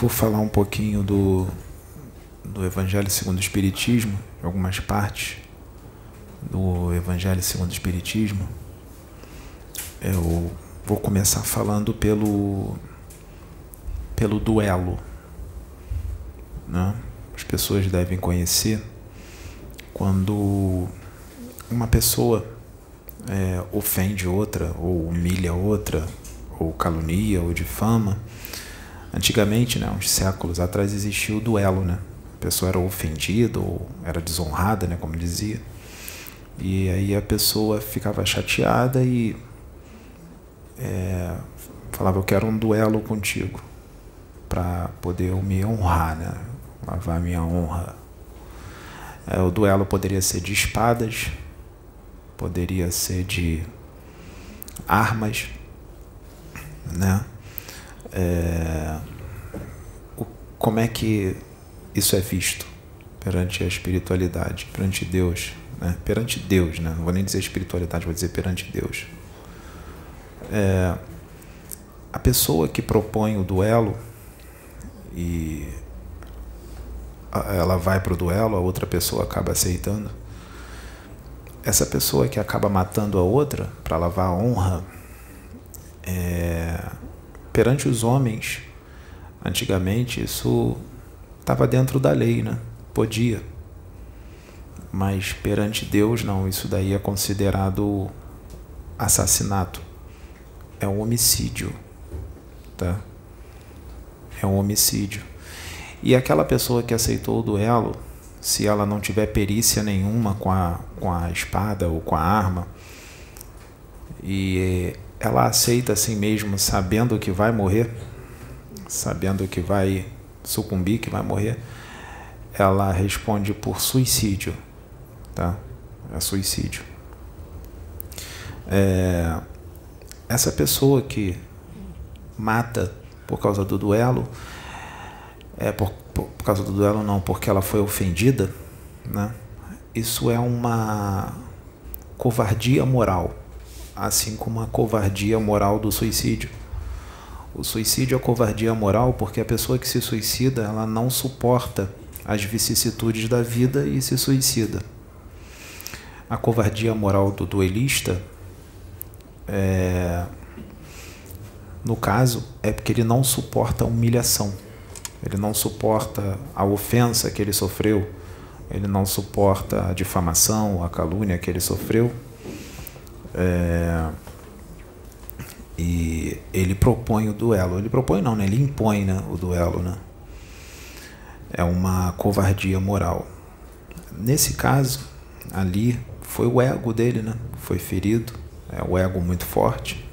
vou falar um pouquinho do, do Evangelho segundo o Espiritismo, algumas partes do Evangelho segundo o Espiritismo. Eu vou começar falando pelo, pelo duelo. Né? As pessoas devem conhecer quando uma pessoa é, ofende outra, ou humilha outra, ou calunia, ou difama Antigamente, né, uns séculos atrás, existia o duelo, né? A pessoa era ofendida ou era desonrada, né, como dizia. E aí a pessoa ficava chateada e é, falava: Eu quero um duelo contigo para poder me honrar, né? Lavar minha honra. É, o duelo poderia ser de espadas, poderia ser de armas, né? É, o, como é que isso é visto perante a espiritualidade, perante Deus, né? perante Deus, né? não vou nem dizer espiritualidade, vou dizer perante Deus. É, a pessoa que propõe o duelo e ela vai para o duelo, a outra pessoa acaba aceitando. Essa pessoa que acaba matando a outra para lavar a honra, é, perante os homens, antigamente isso estava dentro da lei, né? Podia. Mas perante Deus, não, isso daí é considerado assassinato. É um homicídio, tá? É um homicídio. E aquela pessoa que aceitou o duelo, se ela não tiver perícia nenhuma com a, com a espada ou com a arma, e ela aceita assim mesmo, sabendo que vai morrer, sabendo que vai sucumbir, que vai morrer, ela responde por suicídio, tá? É suicídio. É, essa pessoa que mata por causa do duelo, é por, por, por causa do duelo não, porque ela foi ofendida, né? Isso é uma covardia moral assim como a covardia moral do suicídio. O suicídio é covardia moral porque a pessoa que se suicida, ela não suporta as vicissitudes da vida e se suicida. A covardia moral do duelista, é, no caso, é porque ele não suporta a humilhação, ele não suporta a ofensa que ele sofreu, ele não suporta a difamação, a calúnia que ele sofreu é, e ele propõe o duelo. Ele propõe não, né? Ele impõe né, o duelo, né? É uma covardia moral. Nesse caso, ali foi o ego dele, né? Foi ferido. É o ego muito forte.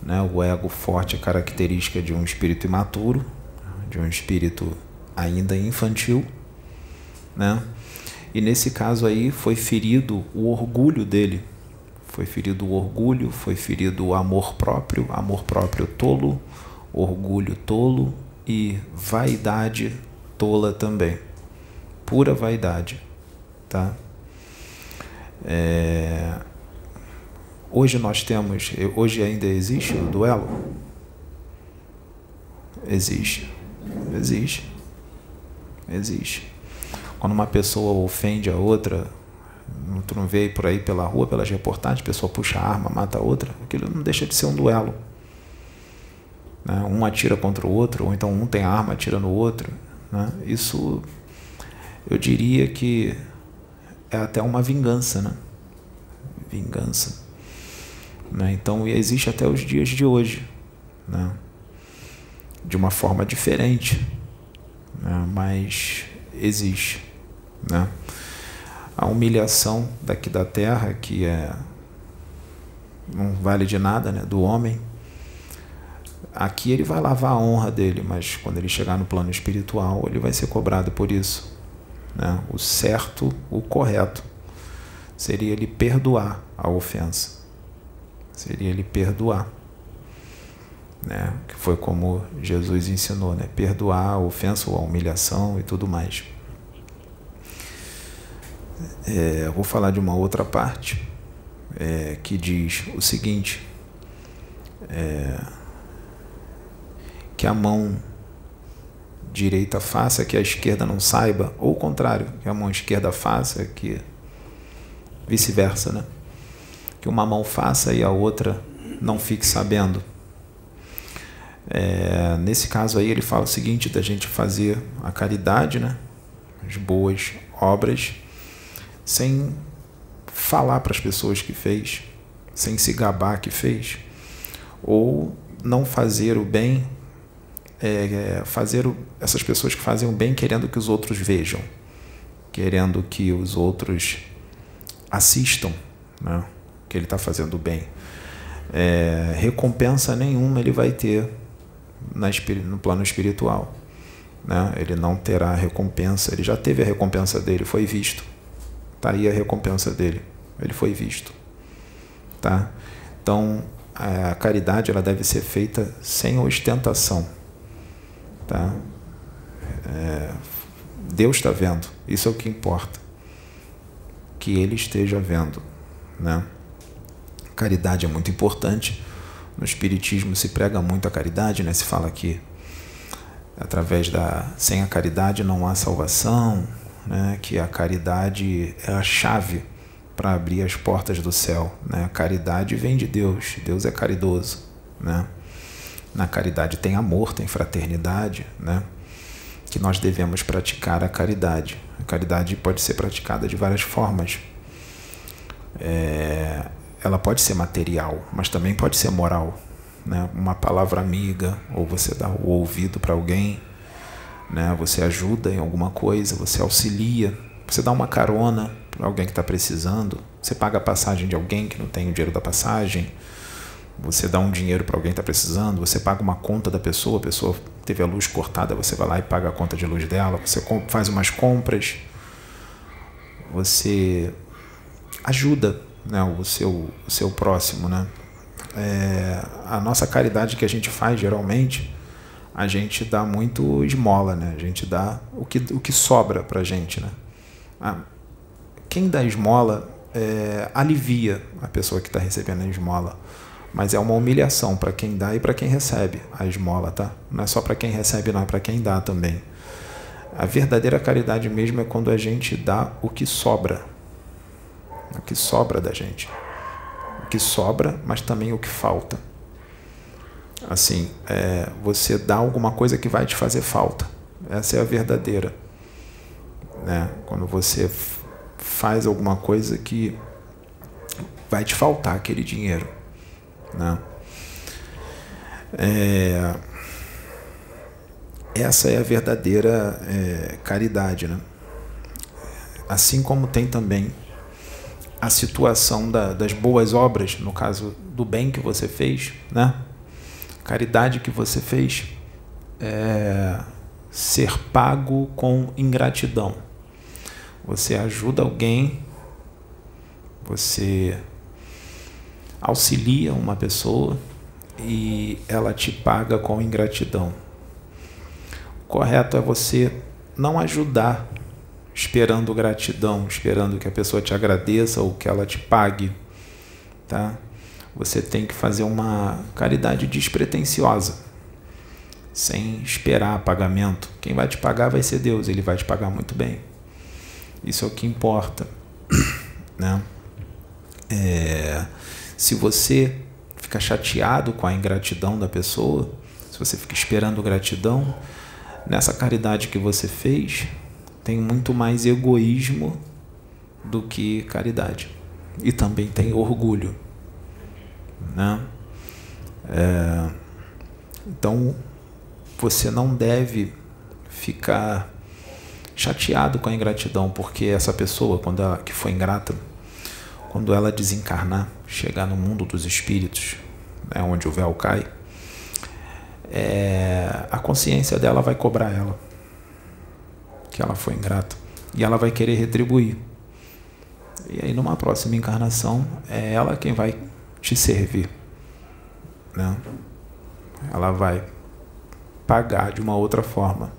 Né? O ego forte é característica de um espírito imaturo, de um espírito ainda infantil, né? E nesse caso aí foi ferido o orgulho dele, foi ferido o orgulho, foi ferido o amor próprio, amor próprio tolo, orgulho tolo e vaidade tola também. Pura vaidade, tá? É... Hoje nós temos, hoje ainda existe o duelo? Existe. Existe. Existe. Quando uma pessoa ofende a outra, Tu não vê por aí pela rua, pelas reportagens, a pessoa puxa a arma, mata a outra. Aquilo não deixa de ser um duelo. Né? Um atira contra o outro, ou então um tem arma, atira no outro. Né? Isso, eu diria que é até uma vingança. Né? Vingança. Né? Então, existe até os dias de hoje. Né? De uma forma diferente. Né? Mas existe. Né? A humilhação daqui da terra, que é não vale de nada, né, do homem. Aqui ele vai lavar a honra dele, mas quando ele chegar no plano espiritual, ele vai ser cobrado por isso. Né? O certo, o correto, seria ele perdoar a ofensa. Seria ele perdoar. Né? Que foi como Jesus ensinou, né? perdoar a ofensa ou a humilhação e tudo mais. É, vou falar de uma outra parte é, que diz o seguinte: é, que a mão direita faça que a esquerda não saiba, ou o contrário, que a mão esquerda faça que vice-versa, né? Que uma mão faça e a outra não fique sabendo. É, nesse caso aí ele fala o seguinte da gente fazer a caridade, né? As boas obras sem falar para as pessoas que fez, sem se gabar que fez, ou não fazer o bem, é, fazer o, essas pessoas que fazem o bem querendo que os outros vejam, querendo que os outros assistam, né? Que ele está fazendo o bem. É, recompensa nenhuma ele vai ter na, no plano espiritual. Né? Ele não terá recompensa. Ele já teve a recompensa dele, foi visto. Está aí a recompensa dele. Ele foi visto. Tá? Então, a caridade ela deve ser feita sem ostentação. Tá? É, Deus está vendo. Isso é o que importa. Que Ele esteja vendo. Né? Caridade é muito importante. No Espiritismo se prega muito a caridade, né? se fala que através da sem a caridade não há salvação, né? que a caridade é a chave para abrir as portas do céu. Né? A caridade vem de Deus, Deus é caridoso. Né? Na caridade tem amor, tem fraternidade, né? que nós devemos praticar a caridade. A caridade pode ser praticada de várias formas. É, ela pode ser material, mas também pode ser moral. Né? Uma palavra amiga, ou você dá o ouvido para alguém, né? você ajuda em alguma coisa, você auxilia, você dá uma carona para alguém que está precisando, você paga a passagem de alguém que não tem o dinheiro da passagem, você dá um dinheiro para alguém que está precisando, você paga uma conta da pessoa, a pessoa teve a luz cortada, você vai lá e paga a conta de luz dela, você faz umas compras, você ajuda né, o, seu, o seu próximo. Né? É, a nossa caridade que a gente faz geralmente, a gente dá muito esmola, né? a gente dá o que, o que sobra para a gente. Né? Ah, quem dá esmola é, alivia a pessoa que está recebendo a esmola, mas é uma humilhação para quem dá e para quem recebe a esmola, tá? Não é só para quem recebe, não é para quem dá também. A verdadeira caridade mesmo é quando a gente dá o que sobra, o que sobra da gente, o que sobra, mas também o que falta. Assim, é, você dá alguma coisa que vai te fazer falta. Essa é a verdadeira. Né? Quando você faz alguma coisa que vai te faltar aquele dinheiro. Né? É, essa é a verdadeira é, caridade. Né? Assim como tem também a situação da, das boas obras, no caso do bem que você fez, né? Caridade que você fez, é, ser pago com ingratidão. Você ajuda alguém, você auxilia uma pessoa e ela te paga com ingratidão. O correto é você não ajudar esperando gratidão, esperando que a pessoa te agradeça ou que ela te pague, tá? Você tem que fazer uma caridade despretensiosa, sem esperar pagamento. Quem vai te pagar vai ser Deus, ele vai te pagar muito bem. Isso é o que importa. Né? É, se você fica chateado com a ingratidão da pessoa, se você fica esperando gratidão, nessa caridade que você fez, tem muito mais egoísmo do que caridade. E também tem orgulho. Né? É, então, você não deve ficar chateado com a ingratidão, porque essa pessoa, quando ela, que foi ingrata, quando ela desencarnar, chegar no mundo dos espíritos, né, onde o véu cai, é, a consciência dela vai cobrar ela que ela foi ingrata e ela vai querer retribuir. E aí, numa próxima encarnação, é ela quem vai te servir. Né? Ela vai pagar de uma outra forma.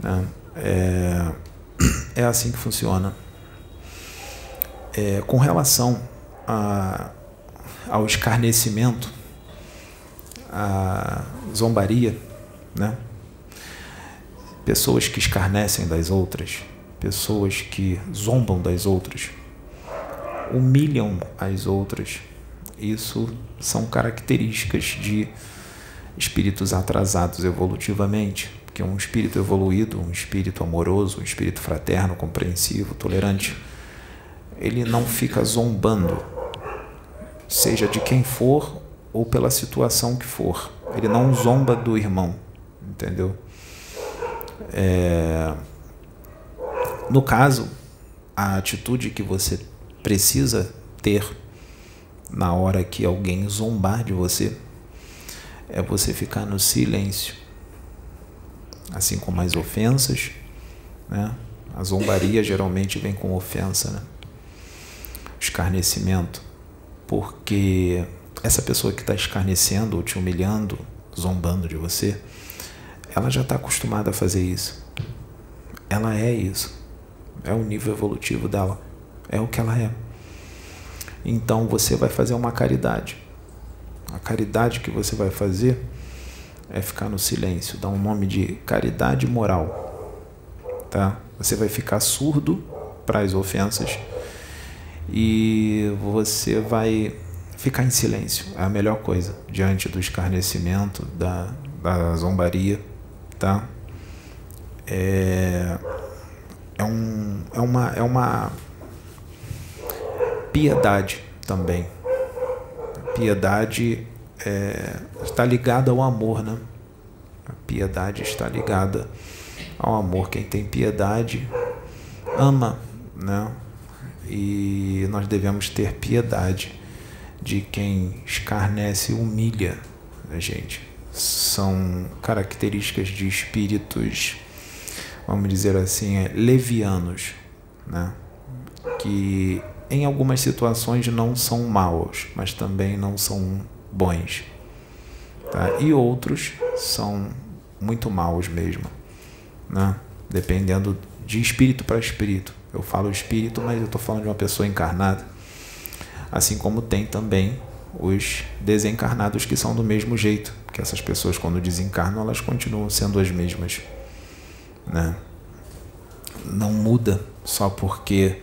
Né? É, é assim que funciona. É, com relação a, ao escarnecimento, a zombaria, né? pessoas que escarnecem das outras, pessoas que zombam das outras, humilham as outras. Isso são características de espíritos atrasados evolutivamente, porque um espírito evoluído, um espírito amoroso, um espírito fraterno, compreensivo, tolerante, ele não fica zombando, seja de quem for ou pela situação que for. Ele não zomba do irmão, entendeu? É... No caso, a atitude que você precisa ter na hora que alguém zombar de você é você ficar no silêncio. Assim como as ofensas, né? A zombaria geralmente vem com ofensa, né? Escarnecimento. Porque essa pessoa que está escarnecendo ou te humilhando, zombando de você, ela já está acostumada a fazer isso. Ela é isso. É o nível evolutivo dela. É o que ela é. Então você vai fazer uma caridade. A caridade que você vai fazer é ficar no silêncio, dá um nome de caridade moral. Tá? Você vai ficar surdo para as ofensas e você vai ficar em silêncio. É a melhor coisa diante do escarnecimento, da, da zombaria, tá? É, é, um, é, uma, é uma piedade também. Piedade é, está ligada ao amor, né? A piedade está ligada ao amor. Quem tem piedade ama, né? E nós devemos ter piedade de quem escarnece e humilha a gente. São características de espíritos, vamos dizer assim, é, levianos, né? que em algumas situações não são maus, mas também não são bons. Tá? E outros são muito maus mesmo, né? dependendo de espírito para espírito. Eu falo espírito, mas eu estou falando de uma pessoa encarnada. Assim como tem também os desencarnados que são do mesmo jeito, que essas pessoas quando desencarnam elas continuam sendo as mesmas, né? Não muda só porque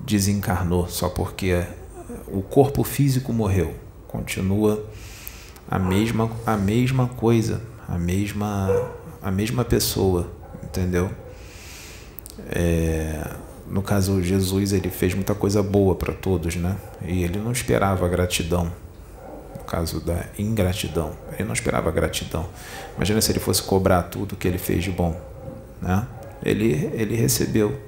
desencarnou, só porque o corpo físico morreu, continua a mesma a mesma coisa, a mesma a mesma pessoa, entendeu? É, no caso Jesus ele fez muita coisa boa para todos, né? E ele não esperava gratidão. No caso da ingratidão, ele não esperava gratidão. Imagina se ele fosse cobrar tudo que ele fez de bom, né? Ele ele recebeu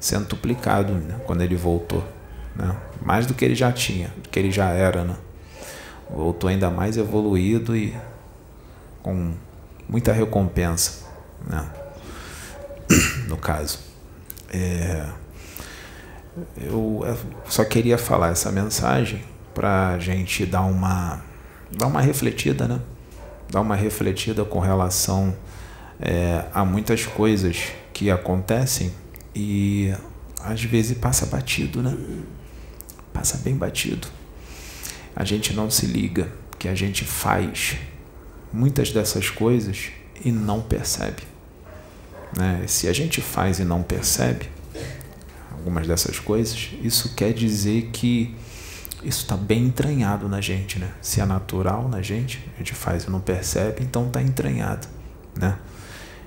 centuplicado né? quando ele voltou, né? Mais do que ele já tinha, do que ele já era, né? Voltou ainda mais evoluído e com muita recompensa, né? No caso. É, eu só queria falar essa mensagem para a gente dar uma, dar uma refletida, né? Dar uma refletida com relação é, a muitas coisas que acontecem e às vezes passa batido, né? Passa bem batido. A gente não se liga que a gente faz muitas dessas coisas e não percebe. Né? Se a gente faz e não percebe algumas dessas coisas, isso quer dizer que isso está bem entranhado na gente, né? Se é natural na gente, a gente faz e não percebe, então está entranhado, né?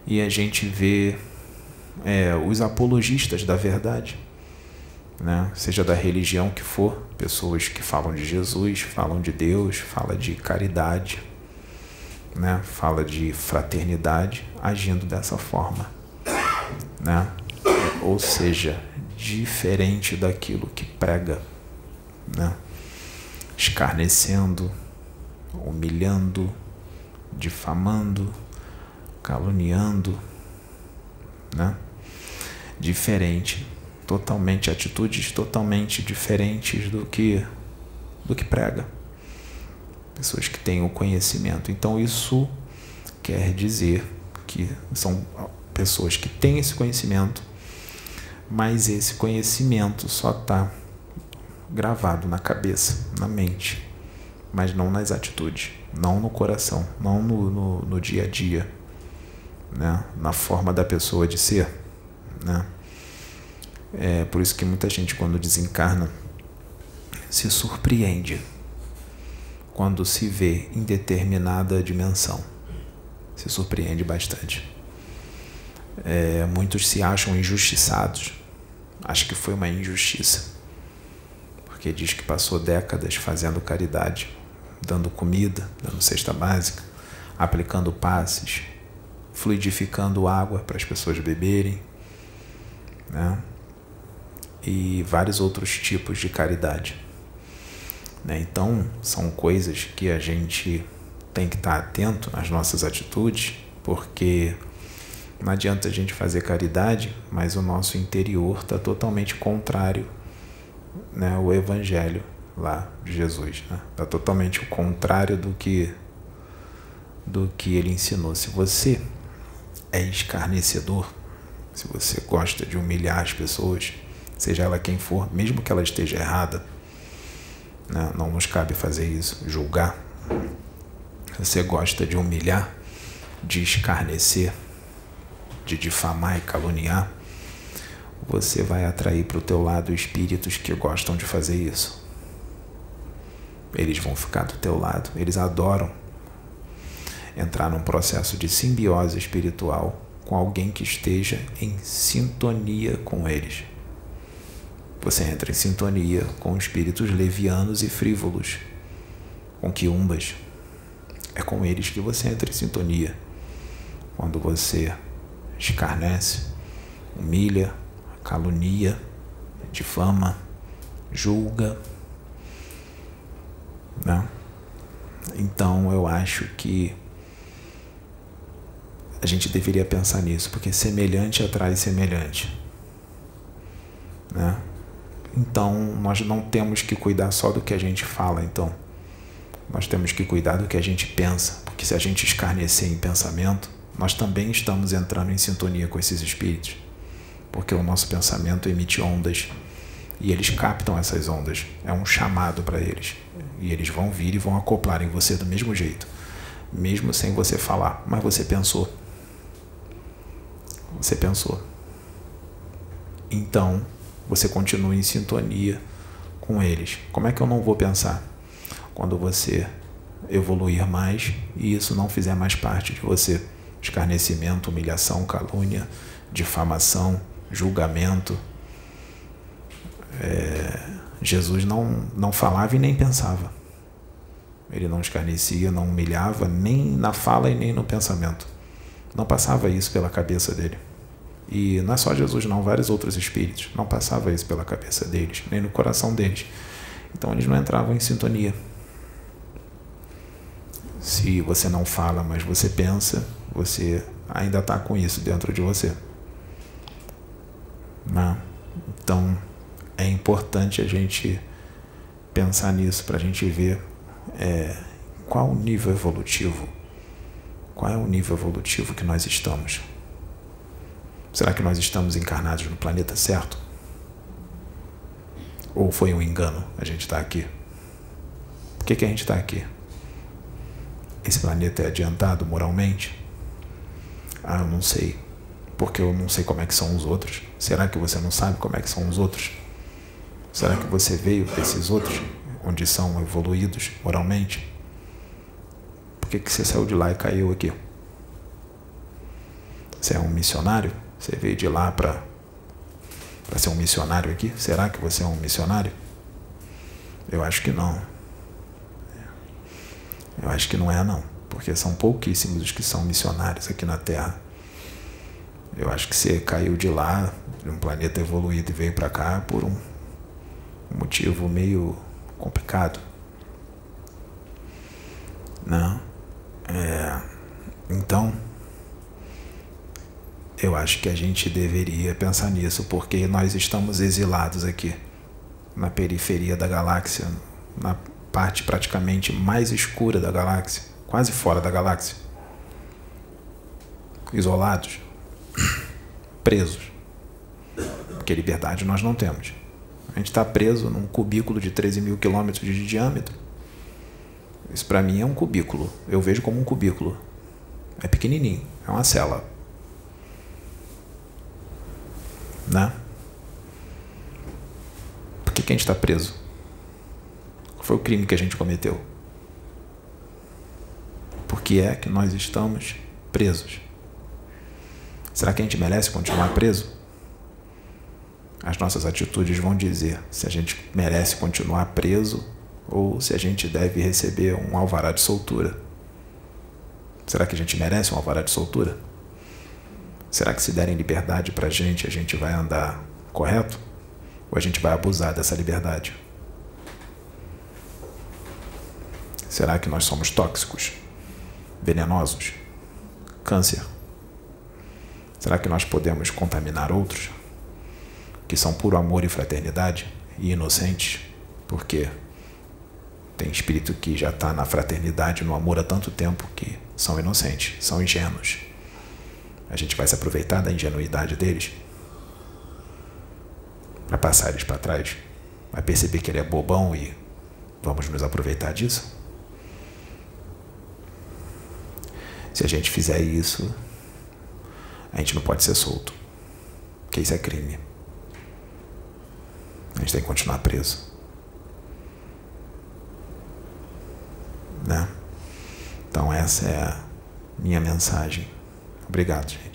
E a gente vê é, os apologistas da verdade, né? Seja da religião que for, pessoas que falam de Jesus, falam de Deus, fala de caridade, né? Fala de fraternidade, agindo dessa forma, né? Ou seja, diferente daquilo que prega, né? Escarnecendo, humilhando, difamando, caluniando, né? Diferente, totalmente atitudes totalmente diferentes do que do que prega pessoas que têm o conhecimento. Então, isso quer dizer que são pessoas que têm esse conhecimento, mas esse conhecimento só está gravado na cabeça, na mente, mas não nas atitudes, não no coração, não no, no, no dia a dia. Né? na forma da pessoa de ser. Né? É por isso que muita gente, quando desencarna, se surpreende quando se vê em determinada dimensão. Se surpreende bastante. É, muitos se acham injustiçados. Acho que foi uma injustiça. Porque diz que passou décadas fazendo caridade, dando comida, dando cesta básica, aplicando passes, fluidificando água para as pessoas beberem, né? e vários outros tipos de caridade. Né? Então, são coisas que a gente tem que estar atento nas nossas atitudes, porque não adianta a gente fazer caridade, mas o nosso interior está totalmente contrário né, o evangelho lá de Jesus. Está né? Tá totalmente o contrário do que, do que ele ensinou. Se você é escarnecedor, se você gosta de humilhar as pessoas, seja ela quem for, mesmo que ela esteja errada, né? não nos cabe fazer isso, julgar. Você gosta de humilhar, de escarnecer, de difamar e caluniar, você vai atrair para o teu lado espíritos que gostam de fazer isso. Eles vão ficar do teu lado, eles adoram entrar num processo de simbiose espiritual com alguém que esteja em sintonia com eles. Você entra em sintonia com espíritos levianos e frívolos, com quiumbas. É com eles que você entra em sintonia. Quando você escarnece, humilha, calunia, difama, julga. Né? Então eu acho que a gente deveria pensar nisso, porque semelhante atrai semelhante. Né? Então nós não temos que cuidar só do que a gente fala, então. Nós temos que cuidar do que a gente pensa, porque se a gente escarnecer em pensamento, nós também estamos entrando em sintonia com esses espíritos porque o nosso pensamento emite ondas e eles captam essas ondas. É um chamado para eles. E eles vão vir e vão acoplar em você do mesmo jeito, mesmo sem você falar. Mas você pensou. Você pensou. Então, você continua em sintonia com eles. Como é que eu não vou pensar? Quando você evoluir mais e isso não fizer mais parte de você. Escarnecimento, humilhação, calúnia, difamação, julgamento. É, Jesus não, não falava e nem pensava. Ele não escarnecia, não humilhava, nem na fala e nem no pensamento. Não passava isso pela cabeça dele. E não é só Jesus, não, vários outros espíritos. Não passava isso pela cabeça deles, nem no coração deles. Então eles não entravam em sintonia. Se você não fala, mas você pensa, você ainda está com isso dentro de você. Né? Então é importante a gente pensar nisso para a gente ver é, qual o nível evolutivo, qual é o nível evolutivo que nós estamos. Será que nós estamos encarnados no planeta certo? Ou foi um engano a gente estar tá aqui? Por que, que a gente está aqui? Esse planeta é adiantado moralmente? Ah, eu não sei porque eu não sei como é que são os outros. Será que você não sabe como é que são os outros? Será que você veio desses outros, onde são evoluídos moralmente? Por que, que você saiu de lá e caiu aqui? Você é um missionário? Você veio de lá para ser um missionário aqui? Será que você é um missionário? Eu acho que não. Eu acho que não é não, porque são pouquíssimos os que são missionários aqui na Terra. Eu acho que você caiu de lá, de um planeta evoluído e veio para cá por um motivo meio complicado. Não. É, então, eu acho que a gente deveria pensar nisso, porque nós estamos exilados aqui, na periferia da galáxia, na parte praticamente mais escura da galáxia, quase fora da galáxia. Isolados presos. Porque liberdade nós não temos. A gente está preso num cubículo de 13 mil quilômetros de diâmetro. Isso para mim é um cubículo. Eu vejo como um cubículo. É pequenininho, é uma cela Né? Por que, que a gente está preso? Qual foi o crime que a gente cometeu? Por que é que nós estamos presos? Será que a gente merece continuar preso? As nossas atitudes vão dizer se a gente merece continuar preso ou se a gente deve receber um alvará de soltura. Será que a gente merece um alvará de soltura? Será que se derem liberdade para a gente, a gente vai andar correto? Ou a gente vai abusar dessa liberdade? Será que nós somos tóxicos? Venenosos? Câncer? Será que nós podemos contaminar outros? Que são puro amor e fraternidade e inocentes? Porque tem espírito que já está na fraternidade, no amor há tanto tempo que são inocentes, são ingênuos. A gente vai se aproveitar da ingenuidade deles para passar eles para trás. Vai perceber que ele é bobão e vamos nos aproveitar disso? Se a gente fizer isso, a gente não pode ser solto. Porque isso é crime. A gente tem que continuar preso. Né? Então essa é a minha mensagem. Obrigado, gente.